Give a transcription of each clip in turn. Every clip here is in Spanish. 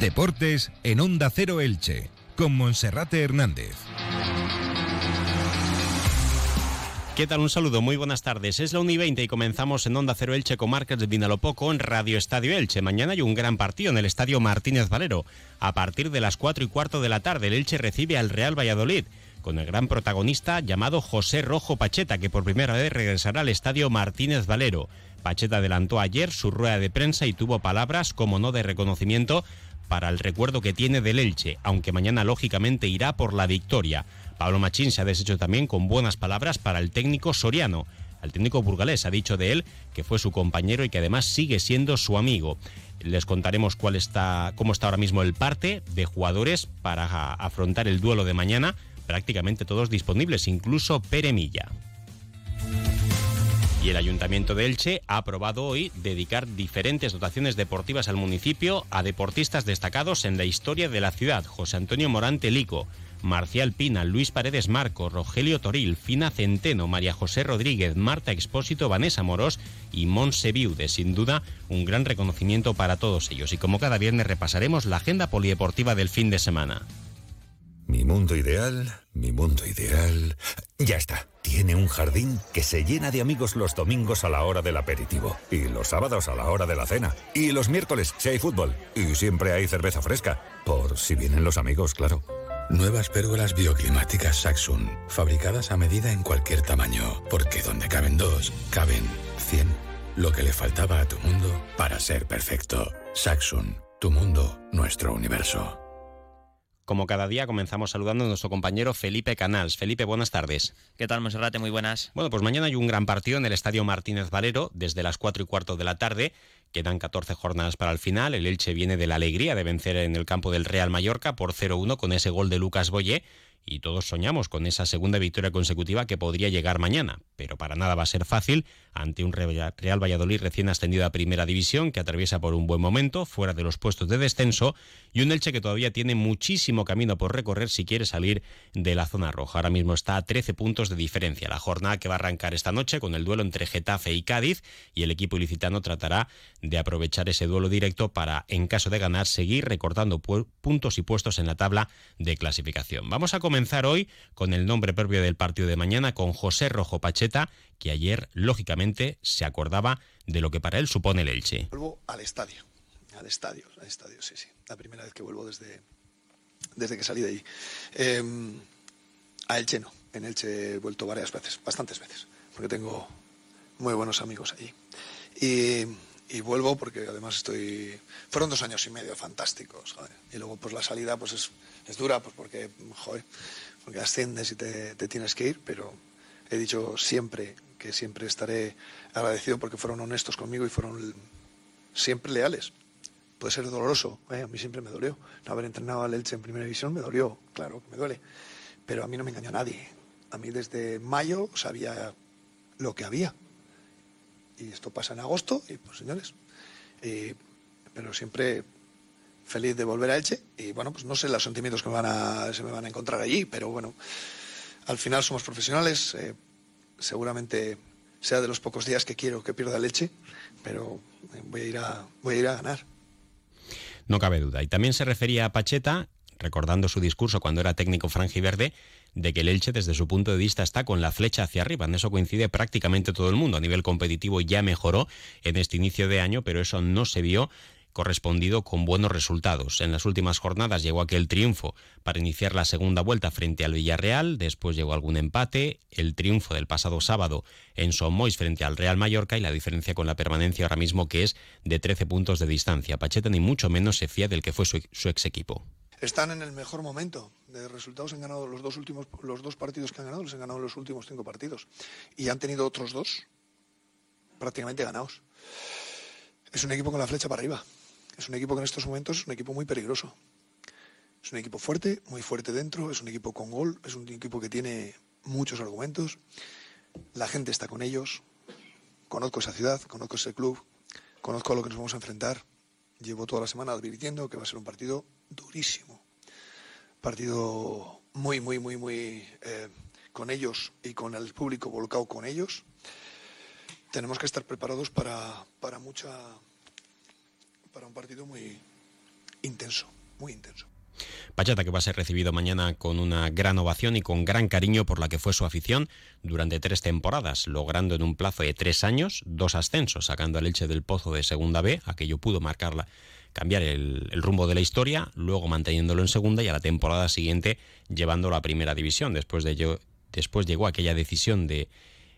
Deportes en Onda Cero Elche, con Monserrate Hernández. ¿Qué tal? Un saludo, muy buenas tardes. Es la 1 y 20 y comenzamos en Onda Cero Elche con Marcas de Vinalopoco en Radio Estadio Elche. Mañana hay un gran partido en el Estadio Martínez Valero. A partir de las 4 y cuarto de la tarde, el Elche recibe al Real Valladolid con el gran protagonista llamado José Rojo Pacheta, que por primera vez regresará al Estadio Martínez Valero. Pacheta adelantó ayer su rueda de prensa y tuvo palabras, como no de reconocimiento, para el recuerdo que tiene del Elche, aunque mañana lógicamente irá por la victoria. Pablo Machín se ha deshecho también con buenas palabras para el técnico soriano. El técnico burgalés ha dicho de él que fue su compañero y que además sigue siendo su amigo. Les contaremos cuál está, cómo está ahora mismo el parte de jugadores para afrontar el duelo de mañana. Prácticamente todos disponibles, incluso Pere Milla. Y el Ayuntamiento de Elche ha aprobado hoy dedicar diferentes dotaciones deportivas al municipio a deportistas destacados en la historia de la ciudad. José Antonio Morante Lico, Marcial Pina, Luis Paredes Marco, Rogelio Toril, Fina Centeno, María José Rodríguez, Marta Expósito, Vanessa Moros y Monse Viude. Sin duda, un gran reconocimiento para todos ellos. Y como cada viernes repasaremos la agenda polideportiva del fin de semana. Mi mundo ideal, mi mundo ideal. Ya está. Tiene un jardín que se llena de amigos los domingos a la hora del aperitivo. Y los sábados a la hora de la cena. Y los miércoles si hay fútbol. Y siempre hay cerveza fresca. Por si vienen los amigos, claro. Nuevas pérgolas bioclimáticas Saxon, fabricadas a medida en cualquier tamaño, porque donde caben dos, caben 100. Lo que le faltaba a tu mundo para ser perfecto. Saxon, tu mundo, nuestro universo. Como cada día comenzamos saludando a nuestro compañero Felipe Canals. Felipe, buenas tardes. ¿Qué tal, Monserrate? Muy buenas. Bueno, pues mañana hay un gran partido en el Estadio Martínez Valero desde las 4 y cuarto de la tarde. Quedan 14 jornadas para el final. El Elche viene de la alegría de vencer en el campo del Real Mallorca por 0-1 con ese gol de Lucas Boye y todos soñamos con esa segunda victoria consecutiva que podría llegar mañana, pero para nada va a ser fácil ante un Real Valladolid recién ascendido a Primera División que atraviesa por un buen momento, fuera de los puestos de descenso, y un Elche que todavía tiene muchísimo camino por recorrer si quiere salir de la zona roja. Ahora mismo está a 13 puntos de diferencia. La jornada que va a arrancar esta noche con el duelo entre Getafe y Cádiz, y el equipo ilicitano tratará de aprovechar ese duelo directo para, en caso de ganar, seguir recortando puntos y puestos en la tabla de clasificación. Vamos a comenzar hoy con el nombre propio del partido de mañana, con José Rojo Pacheta, que ayer, lógicamente, se acordaba de lo que para él supone el Elche. Vuelvo al estadio, al estadio, al estadio, sí, sí. La primera vez que vuelvo desde, desde que salí de ahí. Eh, a Elche no, en Elche he vuelto varias veces, bastantes veces, porque tengo muy buenos amigos allí. Y y vuelvo porque además estoy fueron dos años y medio fantásticos y luego pues la salida pues es, es dura pues porque joder, porque asciendes y te, te, tienes que ir pero he dicho siempre que siempre estaré agradecido porque fueron honestos conmigo y fueron siempre leales. Puede ser doloroso ¿eh? a mí siempre me dolió. No haber entrenado al Elche en primera división me dolió claro que me duele pero a mí no me engañó nadie. A mí desde mayo sabía lo que había y esto pasa en agosto y pues señores, eh, pero siempre feliz de volver a Elche y bueno, pues no sé los sentimientos que me van a, se me van a encontrar allí, pero bueno, al final somos profesionales, eh, seguramente sea de los pocos días que quiero que pierda leche, pero eh, voy a ir a, voy a, ir a ganar. No cabe duda. Y también se refería a Pacheta, recordando su discurso cuando era técnico franjiverde, de que el Elche desde su punto de vista está con la flecha hacia arriba. En eso coincide prácticamente todo el mundo. A nivel competitivo ya mejoró en este inicio de año, pero eso no se vio correspondido con buenos resultados. En las últimas jornadas llegó aquel triunfo para iniciar la segunda vuelta frente al Villarreal, después llegó algún empate, el triunfo del pasado sábado en Somois frente al Real Mallorca y la diferencia con la permanencia ahora mismo que es de 13 puntos de distancia. Pacheta ni mucho menos se fía del que fue su, su ex equipo están en el mejor momento de resultados. Han ganado los dos últimos, los dos partidos que han ganado, los han ganado los últimos cinco partidos. Y han tenido otros dos prácticamente ganados. Es un equipo con la flecha para arriba. Es un equipo que en estos momentos es un equipo muy peligroso. Es un equipo fuerte, muy fuerte dentro, es un equipo con gol, es un equipo que tiene muchos argumentos. La gente está con ellos. Conozco esa ciudad, conozco ese club, conozco a lo que nos vamos a enfrentar. Llevo toda la semana advirtiendo que va a ser un partido durísimo. Partido muy, muy, muy, muy eh, con ellos y con el público volcado con ellos. Tenemos que estar preparados para, para mucha para un partido muy intenso, muy intenso. Pacheta que va a ser recibido mañana con una gran ovación y con gran cariño por la que fue su afición durante tres temporadas, logrando en un plazo de tres años dos ascensos, sacando al Elche del Pozo de Segunda B, aquello pudo marcarla cambiar el, rumbo de la historia, luego manteniéndolo en segunda y a la temporada siguiente llevándolo a primera división. Después de después llegó aquella decisión de,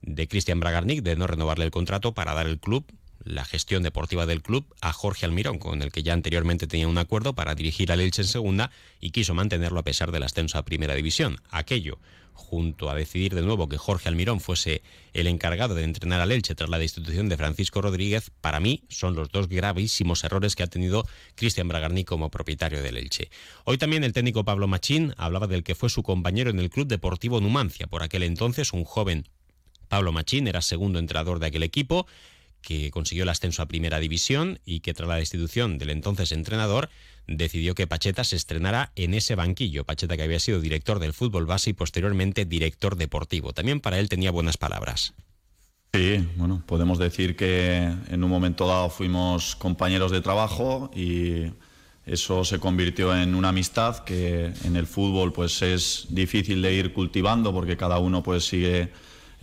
de Cristian Bragarnik de no renovarle el contrato para dar el club la gestión deportiva del club a Jorge Almirón, con el que ya anteriormente tenía un acuerdo para dirigir al Elche en segunda y quiso mantenerlo a pesar del ascenso a primera división. Aquello junto a decidir de nuevo que Jorge Almirón fuese el encargado de entrenar al Elche tras la destitución de Francisco Rodríguez, para mí son los dos gravísimos errores que ha tenido Cristian Bragarni como propietario del Elche. Hoy también el técnico Pablo Machín hablaba del que fue su compañero en el Club Deportivo Numancia, por aquel entonces un joven Pablo Machín era segundo entrenador de aquel equipo, que consiguió el ascenso a Primera División y que tras la destitución del entonces entrenador decidió que Pacheta se estrenara en ese banquillo. Pacheta que había sido director del fútbol base y posteriormente director deportivo. También para él tenía buenas palabras. Sí, bueno, podemos decir que en un momento dado fuimos compañeros de trabajo y eso se convirtió en una amistad que en el fútbol pues es difícil de ir cultivando porque cada uno pues sigue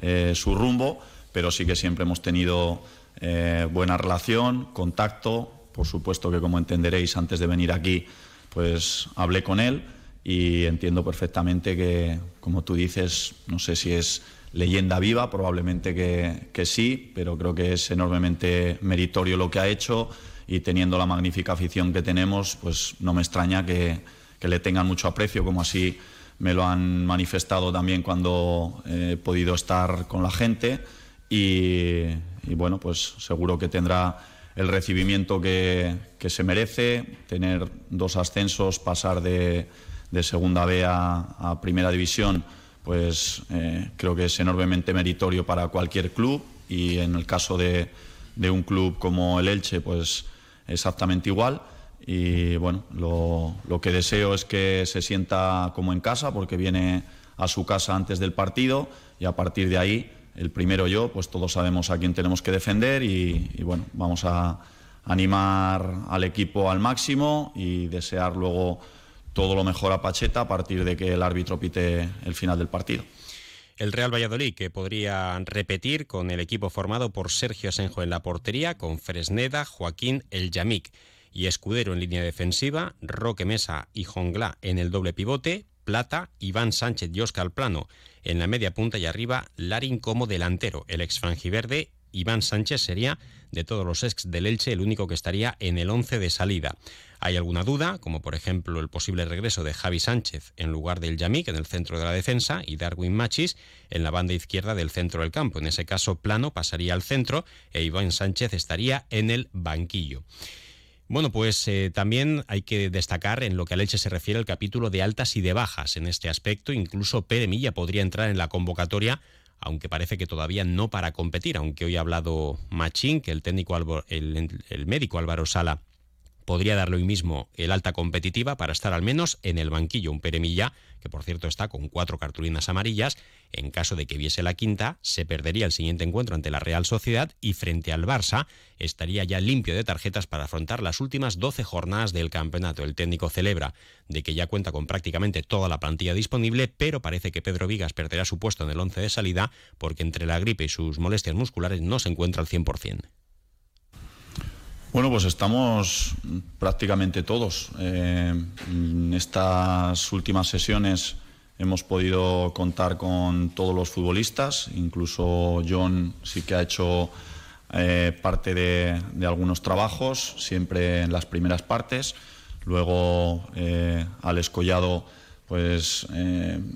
eh, su rumbo, pero sí que siempre hemos tenido eh, buena relación, contacto, por supuesto que como entenderéis antes de venir aquí, pues hablé con él y entiendo perfectamente que, como tú dices, no sé si es leyenda viva, probablemente que, sí, pero creo que es enormemente meritorio lo que ha hecho y teniendo la magnífica afición que tenemos, pues no me extraña que, le tengan mucho aprecio, como así me lo han manifestado también cuando he podido estar con la gente y, bueno, pues seguro que tendrá el recibimiento que, se merece, tener dos ascensos, pasar de, segunda B a, primera división, pues eh, creo que es enormemente meritorio para cualquier club y en el caso de, un club como el Elche, pues exactamente igual. Y bueno, lo, lo, que deseo es que se sienta como en casa, porque viene a su casa antes del partido y a partir de ahí el primero yo, pues todos sabemos a quién tenemos que defender y, bueno, vamos a animar al equipo al máximo y desear luego todo lo mejor a Pacheta a partir de que el árbitro pite el final del partido. El Real Valladolid, que podría repetir con el equipo formado por Sergio Senjo en la portería, con Fresneda, Joaquín El Yamik y Escudero en línea defensiva, Roque Mesa y Jongla en el doble pivote, Plata, Iván Sánchez y Oscar Plano en la media punta y arriba Larin como delantero. El ex frangiverde Iván Sánchez sería, de todos los ex del Elche, el único que estaría en el 11 de salida. Hay alguna duda, como por ejemplo el posible regreso de Javi Sánchez en lugar del Yamik en el centro de la defensa y Darwin Machis en la banda izquierda del centro del campo. En ese caso, Plano pasaría al centro e Iván Sánchez estaría en el banquillo. Bueno, pues eh, también hay que destacar en lo que a Leche se refiere el capítulo de altas y de bajas. En este aspecto, incluso Pere Milla podría entrar en la convocatoria, aunque parece que todavía no para competir, aunque hoy ha hablado Machín, que el técnico el médico Álvaro Sala podría darle hoy mismo el alta competitiva para estar al menos en el banquillo. Un Peremilla, que por cierto está con cuatro cartulinas amarillas, en caso de que viese la quinta, se perdería el siguiente encuentro ante la Real Sociedad y frente al Barça estaría ya limpio de tarjetas para afrontar las últimas 12 jornadas del campeonato. El técnico celebra de que ya cuenta con prácticamente toda la plantilla disponible, pero parece que Pedro Vigas perderá su puesto en el once de salida porque entre la gripe y sus molestias musculares no se encuentra al 100%. Bueno, pues estamos prácticamente todos. Eh, en estas últimas sesiones hemos podido contar con todos los futbolistas, incluso John sí que ha hecho eh, parte de, algunos trabajos, siempre en las primeras partes. Luego eh, Alex Collado pues,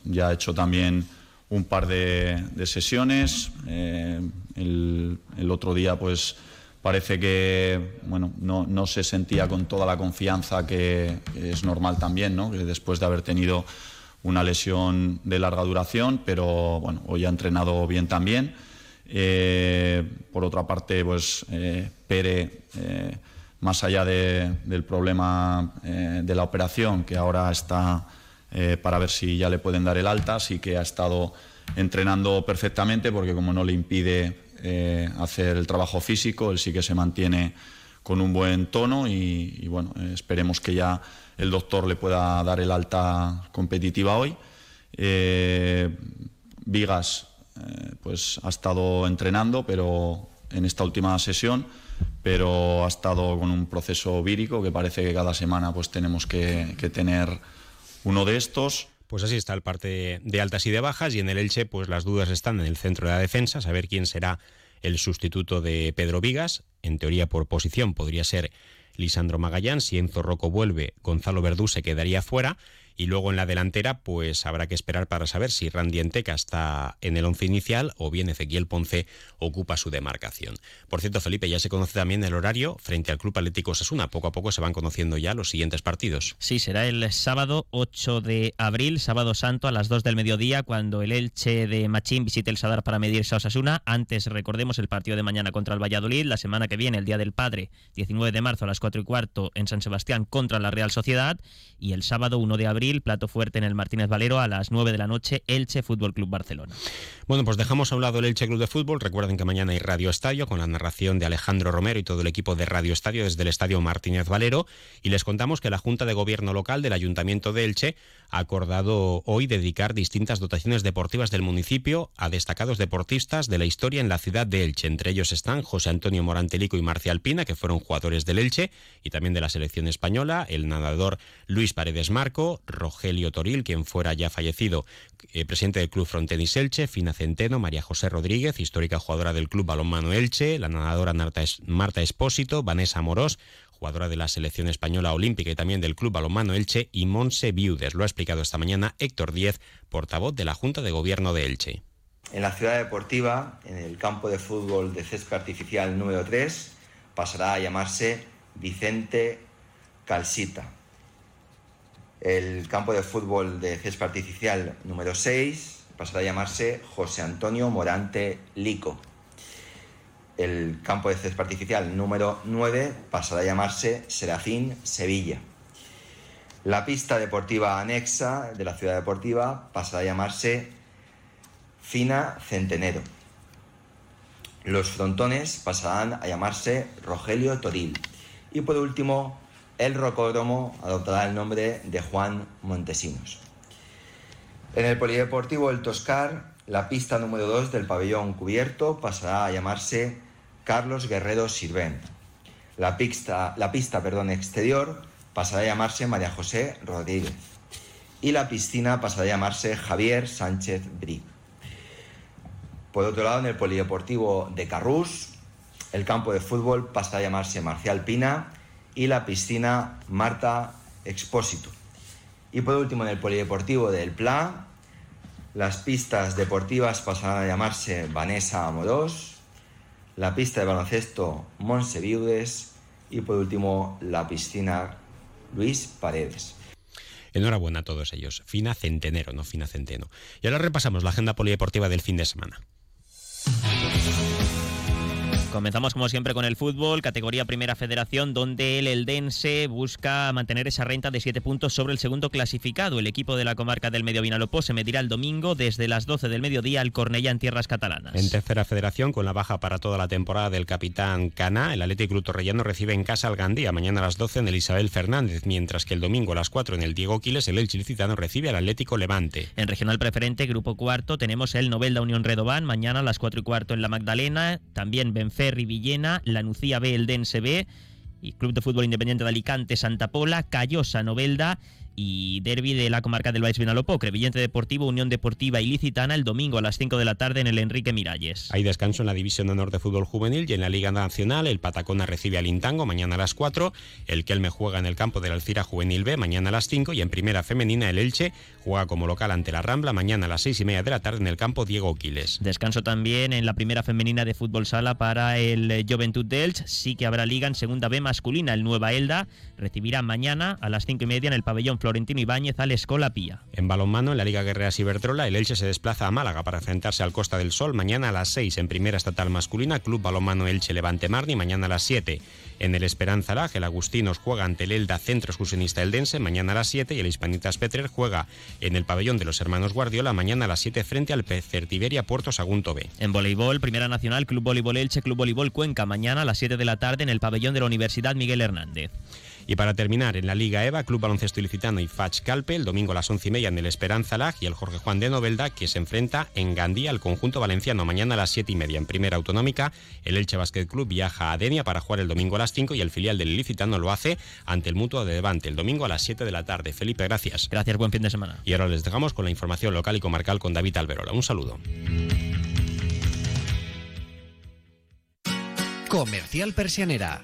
ya ha hecho también un par de, sesiones. El, otro día pues parece que bueno, no, se sentía con toda la confianza que, es normal también, ¿no? después de haber tenido una lesión de larga duración, pero bueno, hoy ha entrenado bien también. Eh, por otra parte, pues eh, Pere, eh, más allá del problema de la operación, que ahora está para ver si ya le pueden dar el alta, sí que ha estado entrenando perfectamente, porque como no le impide eh, hacer el trabajo físico, él sí que se mantiene con un buen tono y, bueno, esperemos que ya el doctor le pueda dar el alta competitiva hoy. Vigas pues ha estado entrenando, pero en esta última sesión, pero ha estado con un proceso vírico que parece que cada semana pues tenemos que tener uno de estos. Pues así está el parte de altas y de bajas y en el Elche pues las dudas están en el centro de la defensa, saber quién será el sustituto de Pedro Vigas, en teoría por posición podría ser Lisandro Magallán, si Enzo Rocco vuelve, Gonzalo Verdú se quedaría fuera y luego en la delantera, pues habrá que esperar para saber si Randy Enteca está en el once inicial o bien Ezequiel Ponce ocupa su demarcación. Por cierto, Felipe, ya se conoce también el horario frente al Club Atlético Sasuna. Poco a poco se van conociendo ya los siguientes partidos. Sí, será el sábado 8 de abril, sábado santo a las 2 del mediodía, cuando el Elche de Machín visite el Sadar para medirse a Osasuna. Antes recordemos el partido de mañana contra el Valladolid, la semana que viene, el Día del Padre, 19 de marzo a las 4 y cuarto en San Sebastián contra la Real Sociedad y el sábado 1 de abril plato fuerte en el Martínez Valero a las 9 de la noche, Elche Fútbol Club Barcelona. Bueno, pues dejamos a un lado el Elche Club de Fútbol. Recuerden que mañana hay Radio Estadio con la narración de Alejandro Romero y todo el equipo de Radio Estadio desde el Estadio Martínez Valero. Y les contamos que la Junta de Gobierno Local del Ayuntamiento de Elche ha acordado hoy dedicar distintas dotaciones deportivas del municipio a destacados deportistas de la historia en la ciudad de Elche. Entre ellos están José Antonio Morantelico y Marcial Pina, que fueron jugadores del Elche y también de la selección española, el nadador Luis Paredes Marco, Rogelio Toril, quien fuera ya fallecido, eh, presidente del Club Frontenis Elche, Fina Centeno, María José Rodríguez, histórica jugadora del Club Balonmano Elche, la nadadora Marta Espósito, Vanessa Morós, jugadora de la selección española olímpica y también del Club Balonmano Elche, y Monse Viudes. Lo ha explicado esta mañana Héctor Díez, portavoz de la Junta de Gobierno de Elche. En la ciudad deportiva, en el campo de fútbol de césped artificial número 3, pasará a llamarse Vicente Calcita. El campo de fútbol de césped artificial número 6 pasará a llamarse José Antonio Morante Lico. El campo de césped artificial número 9 pasará a llamarse Serafín Sevilla. La pista deportiva anexa de la ciudad deportiva pasará a llamarse Fina Centenero. Los frontones pasarán a llamarse Rogelio Toril. Y por último, el rocódromo adoptará el nombre de Juan Montesinos. En el Polideportivo El Toscar, la pista número 2 del pabellón cubierto pasará a llamarse Carlos Guerrero Sirvent. La pista, la pista perdón, exterior pasará a llamarse María José Rodríguez. Y la piscina pasará a llamarse Javier Sánchez Brig. Por otro lado, en el Polideportivo de Carrús, el campo de fútbol pasará a llamarse Marcial Pina y la piscina Marta Expósito. Y por último, en el Polideportivo del Pla, las pistas deportivas pasarán a llamarse Vanessa Amorós, la pista de baloncesto Monse Viudes y por último la piscina Luis Paredes. Enhorabuena a todos ellos. Fina Centenero, no Fina Centeno. Y ahora repasamos la agenda polideportiva del fin de semana. Comenzamos como siempre con el fútbol, categoría Primera Federación, donde el Eldense busca mantener esa renta de 7 puntos sobre el segundo clasificado. El equipo de la comarca del Medio Vinalopó se medirá el domingo desde las 12 del mediodía al Cornellá en tierras catalanas. En Tercera Federación, con la baja para toda la temporada del capitán Cana, el Atlético Club Torrellano recibe en casa al Gandía mañana a las 12 en el Isabel Fernández, mientras que el domingo a las 4 en el Diego Quiles el Elche Licitano recibe al Atlético Levante. En Regional Preferente, Grupo Cuarto, tenemos el Novelda Unión Redobán mañana a las 4 y cuarto en la Magdalena, también Benferri Villena, la Nucía B, el Dense B, y Club de Fútbol Independiente de Alicante, Santa Pola, Callosa, Novelda y derby de la comarca del Baix Vinalopó, Crevillente Deportivo, Unión Deportiva Ilicitana el domingo a las 5 de la tarde en el Enrique Miralles. Hay descanso en la División de Honor de Fútbol Juvenil y en la Liga Nacional el Patacona recibe al Intango mañana a las 4, el Kelme juega en el campo del Alcira Juvenil B mañana a las 5 y en Primera Femenina el Elche juega como local ante la Rambla mañana a las 6 y media de la tarde en el campo Diego Quiles. Descanso también en la Primera Femenina de Fútbol Sala para el Juventud de Elche, sí que habrá liga en Segunda B masculina, el Nueva Elda recibirá mañana a las 5 y media en el pabellón Florentino Ibáñez al Escola Pía. En balonmano, en la Liga Guerreras Iberdrola, el Elche se desplaza a Málaga para enfrentarse al Costa del Sol mañana a las 6 en Primera Estatal Masculina, Club Balonmano Elche Levante Marni, mañana a las 7. En el Esperanza Lag, el Agustinos juega ante el Elda Centro Excursionista Eldense, mañana a las 7, y el Hispanitas Petrer juega en el pabellón de los hermanos Guardiola, mañana a las 7 frente al Certiberia Puerto Sagunto B. En voleibol, Primera Nacional, Club Voleibol Elche, Club Voleibol Cuenca, mañana a las 7 de la tarde en el pabellón de la Universidad Miguel Hernández. Y para terminar, en la Liga EVA, Club Baloncesto Ilicitano y Fach Calpe, el domingo a las once y media en el Esperanza Lag y el Jorge Juan de Novelda, que se enfrenta en Gandía al conjunto valenciano. Mañana a las siete y media en Primera Autonómica, el Elche Basket Club viaja a Denia para jugar el domingo a las 5 y el filial del Ilicitano lo hace ante el Mutuo de Levante el domingo a las 7 de la tarde. Felipe, gracias. Gracias, buen fin de semana. Y ahora les dejamos con la información local y comarcal con David Alberola. Un saludo. Comercial Persianera.